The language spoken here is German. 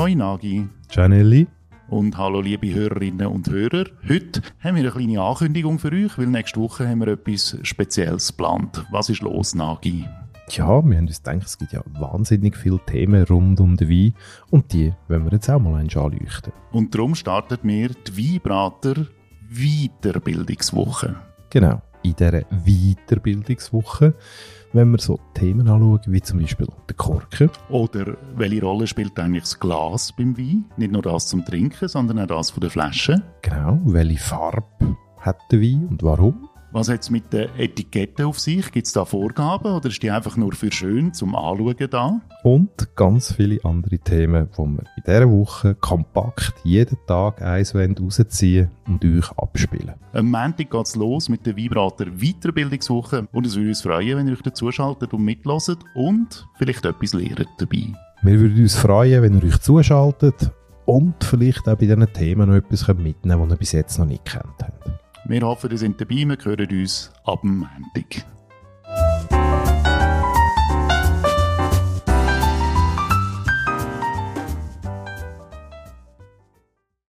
Hoi Nagi. Gianelli. Und hallo liebe Hörerinnen und Hörer. Heute haben wir eine kleine Ankündigung für euch, weil nächste Woche haben wir etwas Spezielles geplant. Was ist los, Nagi? Ja, wir haben uns gedacht, es gibt ja wahnsinnig viele Themen rund um den Wein und die wollen wir jetzt auch mal anleuchten. Und darum startet wir die Weinbrater Weiterbildungswoche. Genau, in dieser Weiterbildungswoche wenn wir so Themen anschauen, wie zum Beispiel den Korken. Oder welche Rolle spielt eigentlich das Glas beim Wein? Nicht nur das zum Trinken, sondern auch das von der Flasche. Genau, welche Farbe hat der Wein und warum? Was hat es mit den Etiketten auf sich? Gibt es da Vorgaben oder ist die einfach nur für schön zum Anschauen da? Und ganz viele andere Themen, die wir in dieser Woche kompakt jeden Tag eins rausziehen und euch abspielen. Am Montag geht es los mit der Vibrator Weiterbildungswoche und es würde uns freuen, wenn ihr euch dazuschaltet und mitloset und vielleicht etwas lernt dabei. Wir würden uns freuen, wenn ihr euch zuschaltet und vielleicht auch bei diesen Themen noch etwas mitnehmen könnt, das ihr bis jetzt noch nicht kennt. Wir hoffen, ihr seid dabei. Wir hören uns ab dem Montag.